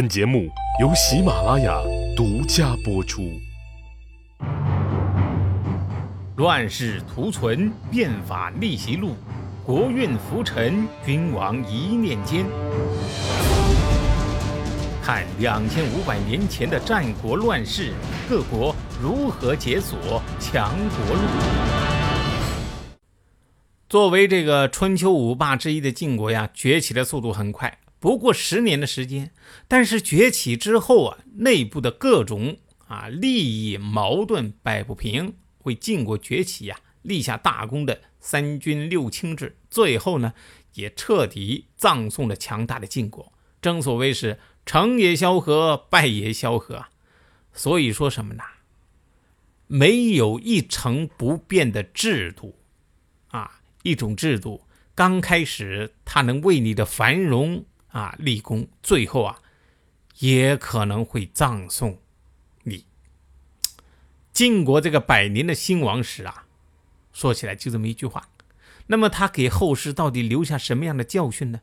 本节目由喜马拉雅独家播出。乱世图存，变法逆袭录，国运浮沉，君王一念间。看两千五百年前的战国乱世，各国如何解锁强国路。作为这个春秋五霸之一的晋国呀，崛起的速度很快。不过十年的时间，但是崛起之后啊，内部的各种啊利益矛盾摆不平，为晋国崛起呀立下大功的三军六卿制，最后呢也彻底葬送了强大的晋国。正所谓是成也萧何，败也萧何。所以说什么呢？没有一成不变的制度啊，一种制度刚开始它能为你的繁荣。啊，立功，最后啊，也可能会葬送你。晋国这个百年的兴亡史啊，说起来就这么一句话。那么他给后世到底留下什么样的教训呢？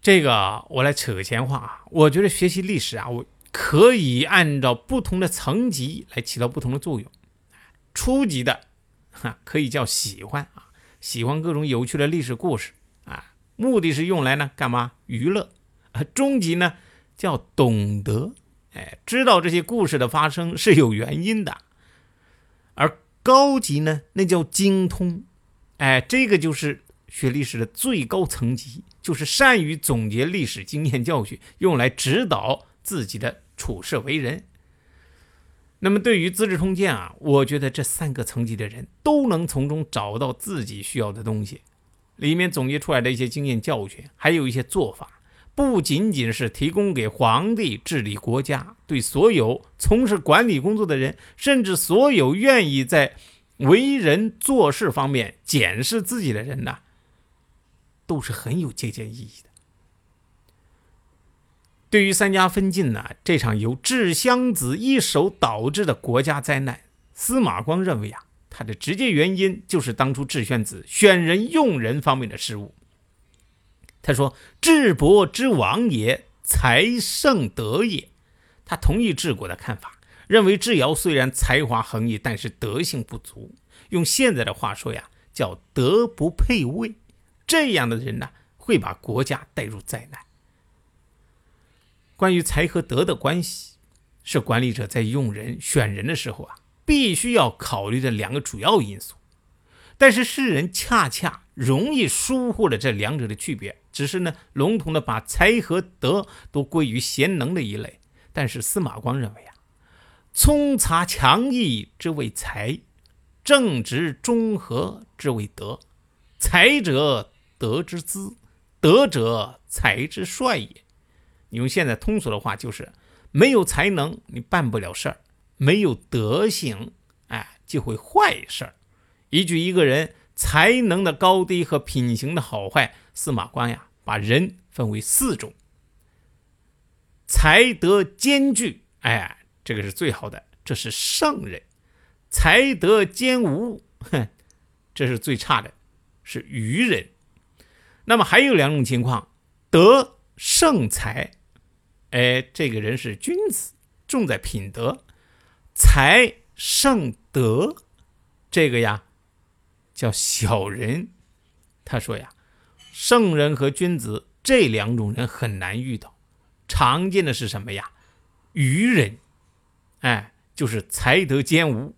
这个我来扯个闲话啊，我觉得学习历史啊，我可以按照不同的层级来起到不同的作用。初级的，哈，可以叫喜欢啊，喜欢各种有趣的历史故事。目的是用来呢干嘛娱乐？啊，终极呢叫懂得，哎，知道这些故事的发生是有原因的。而高级呢，那叫精通，哎，这个就是学历史的最高层级，就是善于总结历史经验教训，用来指导自己的处事为人。那么对于《资治通鉴》啊，我觉得这三个层级的人都能从中找到自己需要的东西。里面总结出来的一些经验教训，还有一些做法，不仅仅是提供给皇帝治理国家，对所有从事管理工作的人，甚至所有愿意在为人做事方面检视自己的人呢，都是很有借鉴意义的。对于三家分晋呢这场由智襄子一手导致的国家灾难，司马光认为啊。他的直接原因就是当初智宣子选人用人方面的失误。他说：“智伯之王也，才胜德也。”他同意治国的看法，认为智尧虽然才华横溢，但是德性不足。用现在的话说呀，叫德不配位。这样的人呢，会把国家带入灾难。关于才和德的关系，是管理者在用人选人的时候啊。必须要考虑的两个主要因素，但是世人恰恰容易疏忽了这两者的区别，只是呢笼统的把才和德都归于贤能的一类。但是司马光认为啊，聪察强毅之谓才，正直中和之谓德。才者德之资，德者才之帅也。你用现在通俗的话就是，没有才能你办不了事儿。没有德行，哎，就会坏事儿。依据一个人才能的高低和品行的好坏，司马光呀，把人分为四种：才德兼具，哎，这个是最好的，这是圣人；才德兼无，哼，这是最差的，是愚人。那么还有两种情况：德胜才，哎，这个人是君子，重在品德。才胜德，这个呀叫小人。他说呀，圣人和君子这两种人很难遇到，常见的是什么呀？愚人，哎，就是才德兼无；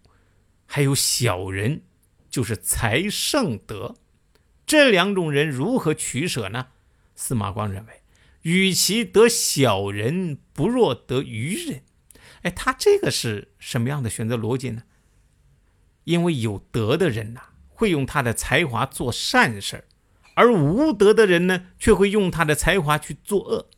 还有小人，就是才胜德。这两种人如何取舍呢？司马光认为，与其得小人，不若得愚人。哎，他这个是什么样的选择逻辑呢？因为有德的人呐，会用他的才华做善事儿，而无德的人呢，却会用他的才华去作恶。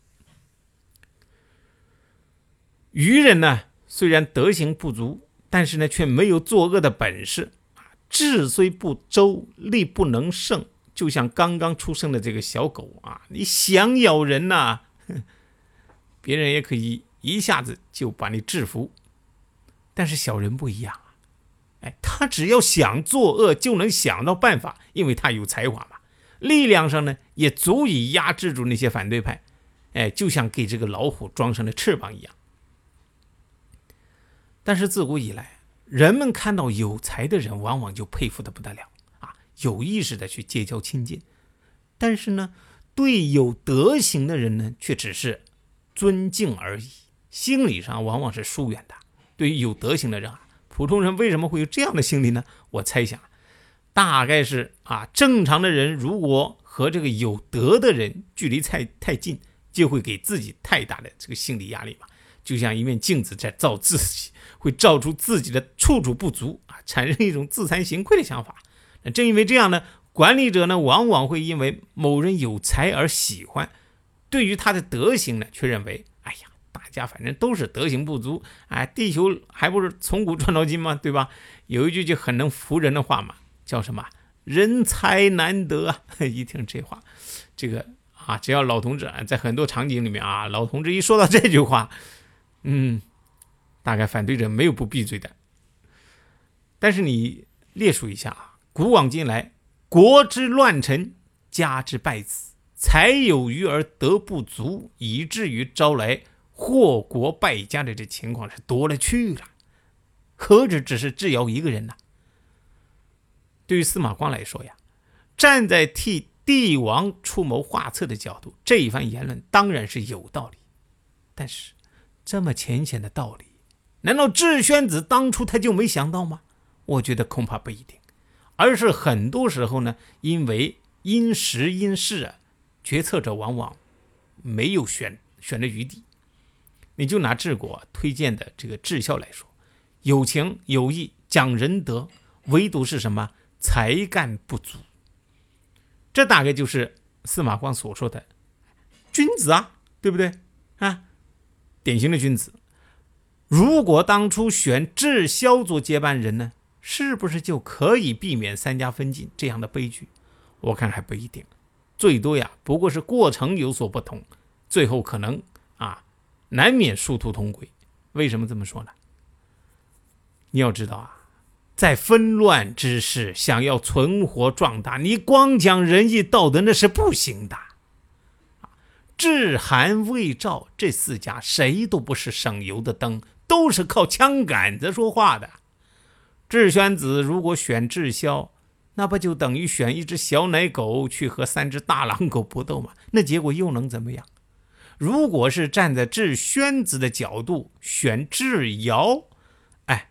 愚人呢，虽然德行不足，但是呢，却没有作恶的本事啊。智虽不周，力不能胜。就像刚刚出生的这个小狗啊，你想咬人呐，别人也可以。一下子就把你制服，但是小人不一样啊，哎，他只要想作恶就能想到办法，因为他有才华嘛，力量上呢也足以压制住那些反对派，哎，就像给这个老虎装上了翅膀一样。但是自古以来，人们看到有才的人，往往就佩服的不得了。啊，有意识的去结交亲近。但是呢，对有德行的人呢，却只是尊敬而已，心理上往往是疏远的。对于有德行的人啊，普通人为什么会有这样的心理呢？我猜想，大概是啊，正常的人如果和这个有德的人距离太太近，就会给自己太大的这个心理压力吧。就像一面镜子在照自己，会照出自己的处处不足啊，产生一种自惭形愧的想法。那正因为这样呢，管理者呢往往会因为某人有才而喜欢，对于他的德行呢，却认为，家反正都是德行不足，哎，地球还不是从古创到今吗？对吧？有一句就很能服人的话嘛，叫什么“人才难得”啊！一听这话，这个啊，只要老同志在很多场景里面啊，老同志一说到这句话。嗯，大概反对者没有不闭嘴的。但是你列数一下啊，古往今来，国之乱臣，家之败子，才有余而德不足，以至于招来祸国败家的这情况是多了去了。何止只是智瑶一个人呢？对于司马光来说呀，站在替帝王出谋划策的角度，这一番言论当然是有道理。但是。这么浅显的道理，难道智宣子当初他就没想到吗？我觉得恐怕不一定，而是很多时候呢，因为因时因势啊，决策者往往没有选选的余地。你就拿治国推荐的这个治孝来说，有情有义，讲仁德，唯独是什么才干不足。这大概就是司马光所说的君子啊，对不对啊？典型的君子，如果当初选智霄做接班人呢，是不是就可以避免三家分晋这样的悲剧？我看还不一定，最多呀，不过是过程有所不同，最后可能啊，难免殊途同归。为什么这么说呢？你要知道啊，在纷乱之时，想要存活壮大，你光讲仁义道德那是不行的。智、韩、魏、赵这四家谁都不是省油的灯，都是靠枪杆子说话的。智宣子如果选智霄，那不就等于选一只小奶狗去和三只大狼狗搏斗吗？那结果又能怎么样？如果是站在智宣子的角度选智瑶，哎，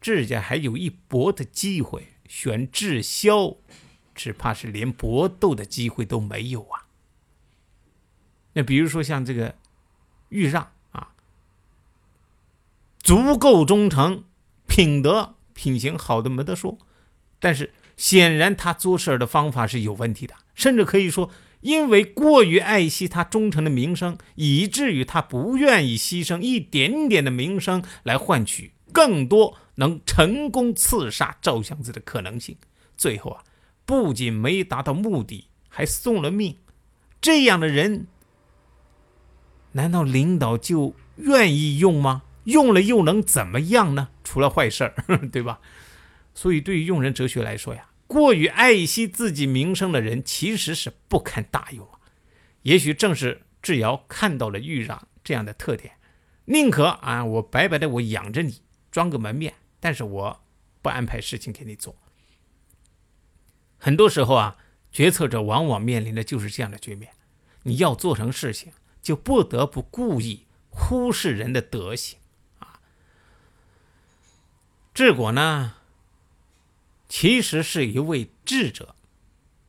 智家还有一搏的机会；选智霄，只怕是连搏斗的机会都没有啊。那比如说像这个豫让啊，足够忠诚，品德品行好的没得说，但是显然他做事的方法是有问题的，甚至可以说，因为过于爱惜他忠诚的名声，以至于他不愿意牺牲一点点的名声来换取更多能成功刺杀赵襄子的可能性。最后啊，不仅没达到目的，还送了命。这样的人。难道领导就愿意用吗？用了又能怎么样呢？除了坏事儿，对吧？所以，对于用人哲学来说呀，过于爱惜自己名声的人，其实是不堪大用啊。也许正是智瑶看到了豫让这样的特点，宁可啊，我白白的我养着你，装个门面，但是我不安排事情给你做。很多时候啊，决策者往往面临的就是这样的局面：你要做成事情。就不得不故意忽视人的德行啊。治国呢，其实是一位智者，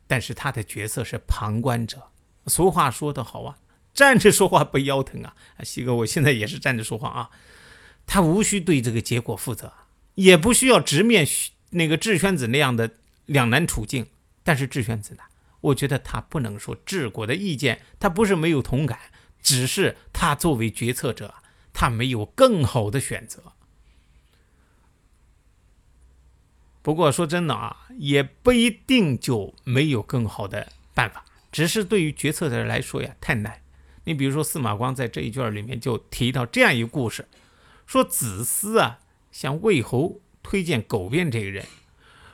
但是他的角色是旁观者。俗话说得好啊，站着说话不腰疼啊。西哥，我现在也是站着说话啊。他无需对这个结果负责，也不需要直面那个智宣子那样的两难处境。但是智宣子呢，我觉得他不能说治国的意见，他不是没有同感。只是他作为决策者，他没有更好的选择。不过说真的啊，也不一定就没有更好的办法。只是对于决策者来说呀，太难。你比如说司马光在这一卷里面就提到这样一个故事，说子思啊向魏侯推荐苟变这个人，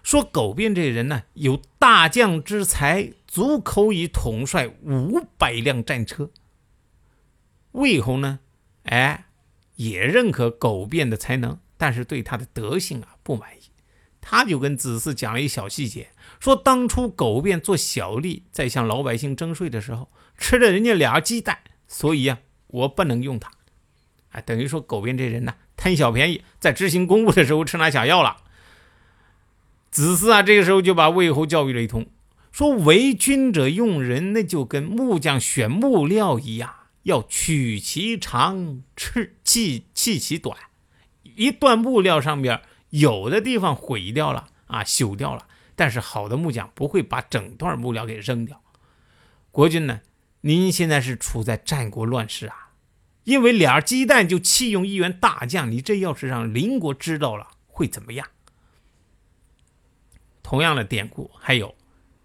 说苟变这个人呢有大将之才，足可以统帅五百辆战车。魏侯呢，哎，也认可苟变的才能，但是对他的德性啊不满意。他就跟子嗣讲了一小细节，说当初狗变做小吏，在向老百姓征税的时候，吃了人家俩鸡蛋，所以呀，我不能用他。啊，等于说狗变这人呢，贪小便宜，在执行公务的时候吃拿小药了。子嗣啊，这个时候就把魏侯教育了一通，说为君者用人，那就跟木匠选木料一样，要取其长，去弃弃其短。一段木料上面有的地方毁掉了啊，朽掉了，但是好的木匠不会把整段木料给扔掉。国君呢，您现在是处在战国乱世啊，因为俩鸡蛋就弃用一员大将，你这要是让邻国知道了，会怎么样？同样的典故还有，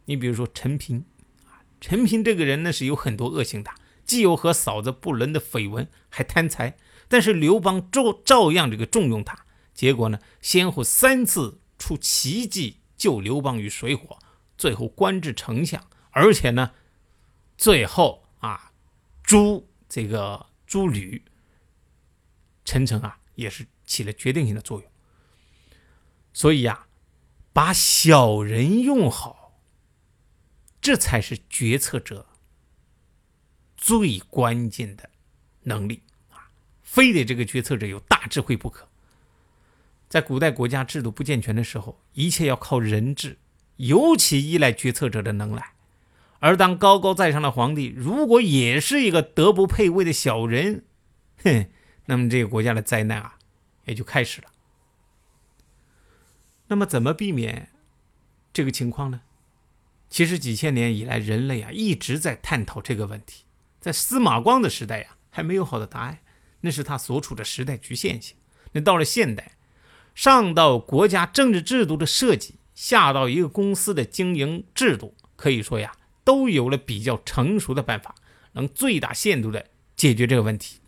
你比如说陈平啊，陈平这个人呢是有很多恶行的，既有和嫂子不伦的绯闻，还贪财。但是刘邦照照样这个重用他，结果呢，先后三次出奇迹救刘邦于水火，最后官至丞相，而且呢，最后啊，诛这个诛吕，陈诚啊也是起了决定性的作用。所以呀。把小人用好，这才是决策者最关键的能力啊！非得这个决策者有大智慧不可。在古代国家制度不健全的时候，一切要靠人治，尤其依赖决策者的能耐。而当高高在上的皇帝如果也是一个德不配位的小人，哼，那么这个国家的灾难啊，也就开始了。那么怎么避免这个情况呢？其实几千年以来，人类啊一直在探讨这个问题。在司马光的时代呀，还没有好的答案，那是他所处的时代局限性。那到了现代，上到国家政治制度的设计，下到一个公司的经营制度，可以说呀，都有了比较成熟的办法，能最大限度的解决这个问题。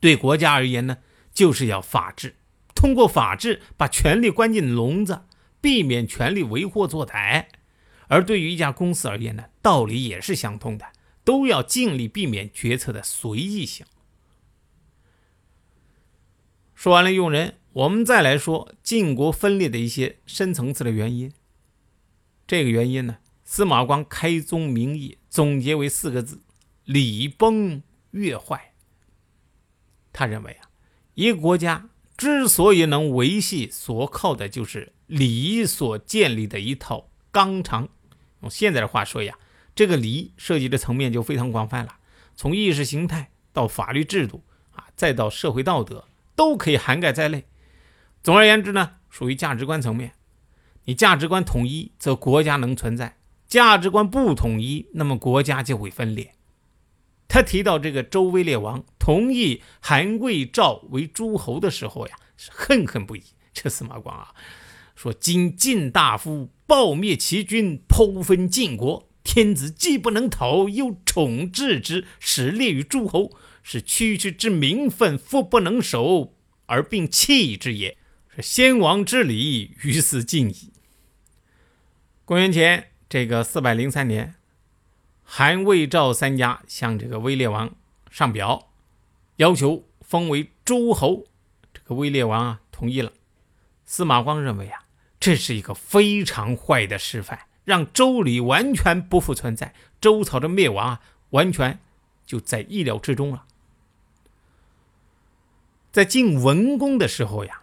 对国家而言呢，就是要法治。通过法治把权力关进笼子，避免权力为祸作台；而对于一家公司而言呢，道理也是相通的，都要尽力避免决策的随意性。说完了用人，我们再来说晋国分裂的一些深层次的原因。这个原因呢，司马光开宗明义总结为四个字：礼崩乐坏。他认为啊，一个国家。之所以能维系，所靠的就是礼所建立的一套纲常。用现在的话说呀，这个礼涉及的层面就非常广泛了，从意识形态到法律制度啊，再到社会道德，都可以涵盖在内。总而言之呢，属于价值观层面。你价值观统一，则国家能存在；价值观不统一，那么国家就会分裂。他提到这个周威烈王同意韩魏赵为诸侯的时候呀，是恨恨不已。这司马光啊，说：“今晋大夫暴灭齐军，剖分晋国，天子既不能讨，又宠治之，使列于诸侯，是区区之名分，夫不能守而并弃之也。先王之礼，于斯尽矣。”公元前这个四百零三年。韩、魏、赵三家向这个威烈王上表，要求封为诸侯。这个威烈王啊同意了。司马光认为啊，这是一个非常坏的示范，让周礼完全不复存在，周朝的灭亡啊，完全就在意料之中了。在晋文公的时候呀，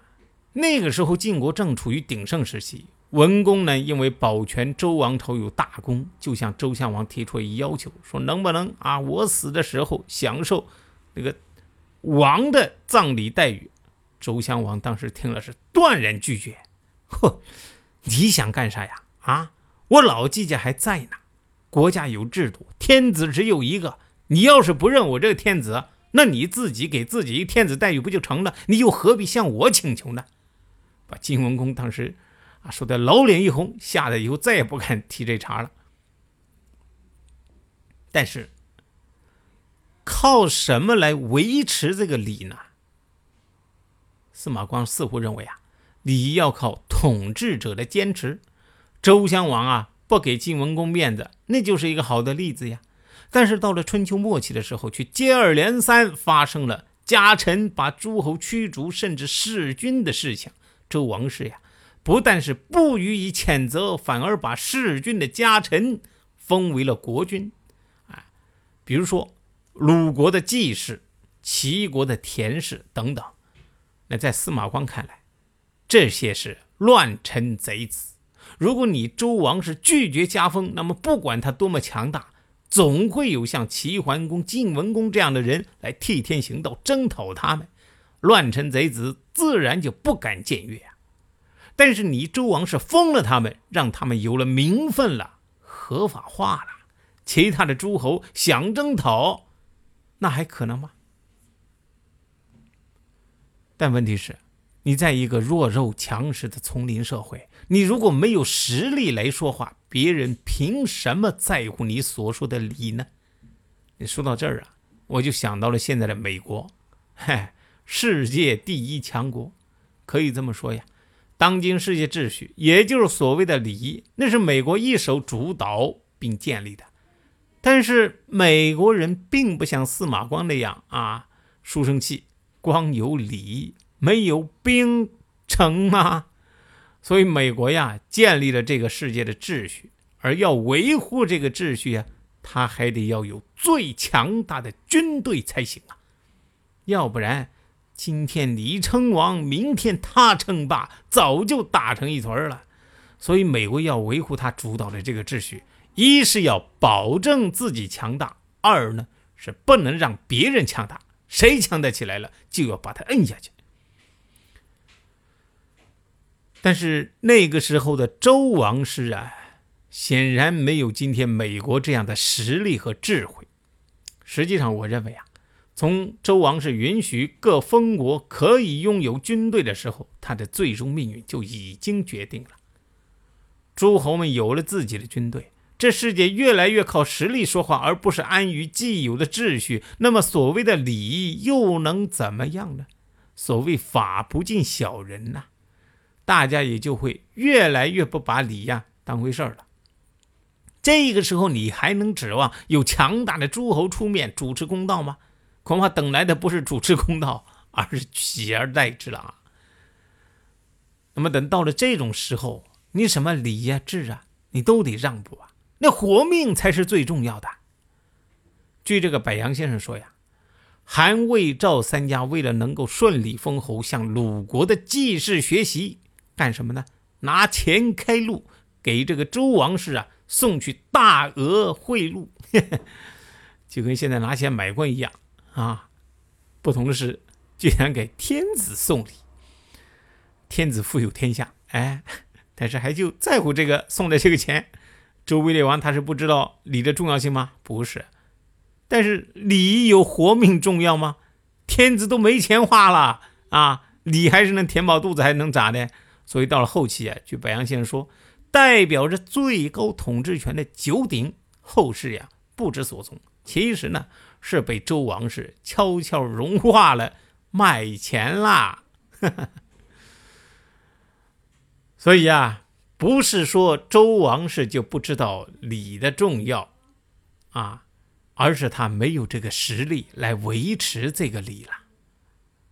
那个时候晋国正处于鼎盛时期。文公呢，因为保全周王朝有大功，就向周襄王提出一要求，说能不能啊，我死的时候享受那个王的葬礼待遇？周襄王当时听了是断然拒绝。呵，你想干啥呀？啊，我老季家还在呢，国家有制度，天子只有一个。你要是不认我这个天子，那你自己给自己一天子待遇不就成了？你又何必向我请求呢？把晋文公当时。啊，说的老脸一红，吓得以后再也不敢提这茬了。但是，靠什么来维持这个礼呢？司马光似乎认为啊，礼要靠统治者的坚持。周襄王啊，不给晋文公面子，那就是一个好的例子呀。但是到了春秋末期的时候，却接二连三发生了家臣把诸侯驱逐，甚至弑君的事情。周王室呀，不但是不予以谴责，反而把弑君的家臣封为了国君。啊，比如说鲁国的季氏、齐国的田氏等等。那在司马光看来，这些是乱臣贼子。如果你周王是拒绝加封，那么不管他多么强大，总会有像齐桓公、晋文公这样的人来替天行道，征讨他们。乱臣贼子自然就不敢僭越啊。但是你周王是封了他们，让他们有了名分了，合法化了，其他的诸侯想征讨，那还可能吗？但问题是，你在一个弱肉强食的丛林社会，你如果没有实力来说话，别人凭什么在乎你所说的理呢？你说到这儿啊，我就想到了现在的美国，嗨，世界第一强国，可以这么说呀。当今世界秩序，也就是所谓的礼仪，那是美国一手主导并建立的。但是美国人并不像司马光那样啊，书生气。光有礼没有兵成吗？所以美国呀建立了这个世界的秩序，而要维护这个秩序呀，他还得要有最强大的军队才行啊，要不然今天你称王，明天他称霸，早就打成一团了。所以美国要维护他主导的这个秩序，一是要保证自己强大，二呢是不能让别人强大。谁强大起来了，就要把他摁下去。但是那个时候的周王室啊，显然没有今天美国这样的实力和智慧。实际上，我认为啊，从周王室允许各封国可以拥有军队的时候，他的最终命运就已经决定了。诸侯们有了自己的军队。这世界越来越靠实力说话，而不是安于既有的秩序。那么，所谓的礼又能怎么样呢？所谓法不尽小人呐，大家也就会越来越不把礼呀当回事儿了。这个时候，你还能指望有强大的诸侯出面主持公道吗？恐怕等来的不是主持公道，而是取而代之了啊。那么，等到了这种时候，你什么礼呀、制啊，你都得让步啊。那活命才是最重要的。据这个柏杨先生说呀，韩魏赵三家为了能够顺利封侯，向鲁国的季氏学习，干什么呢？拿钱开路，给这个周王室啊送去大额贿赂，就跟现在拿钱买官一样啊。不同的是，居然给天子送礼。天子富有天下，哎，但是还就在乎这个送的这个钱。周威烈王他是不知道礼的重要性吗？不是，但是礼有活命重要吗？天子都没钱花了啊，礼还是能填饱肚子，还能咋的？所以到了后期啊，据白杨先生说，代表着最高统治权的九鼎，后世呀不知所踪。其实呢，是被周王室悄悄融化了，卖钱啦。所以啊。不是说周王室就不知道礼的重要，啊，而是他没有这个实力来维持这个礼了。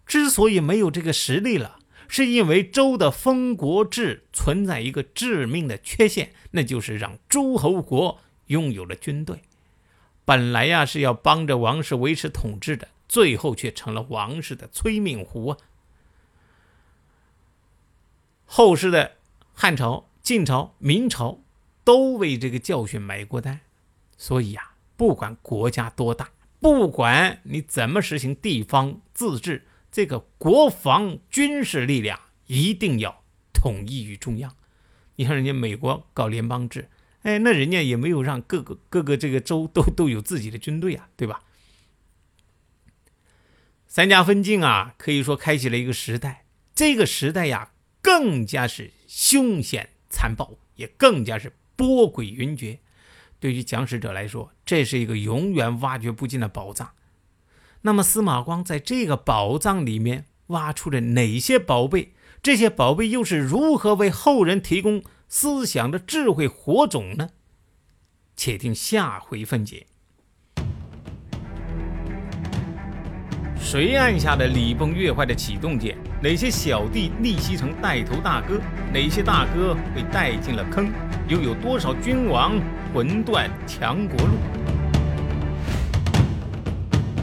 之所以没有这个实力了，是因为周的封国制存在一个致命的缺陷，那就是让诸侯国拥有了军队。本来呀是要帮着王室维持统治的，最后却成了王室的催命符啊。后世的汉朝。晋朝、明朝都为这个教训买过单，所以呀，不管国家多大，不管你怎么实行地方自治，这个国防军事力量一定要统一于中央。你看人家美国搞联邦制，哎，那人家也没有让各个各个这个州都都有自己的军队啊，对吧？三家分晋啊，可以说开启了一个时代。这个时代呀，更加是凶险。残暴也更加是波诡云谲，对于讲史者来说，这是一个永远挖掘不尽的宝藏。那么司马光在这个宝藏里面挖出了哪些宝贝？这些宝贝又是如何为后人提供思想的智慧火种呢？且听下回分解。谁按下的礼崩乐坏的启动键？哪些小弟逆袭成带头大哥？哪些大哥被带进了坑？又有多少君王魂断强国路？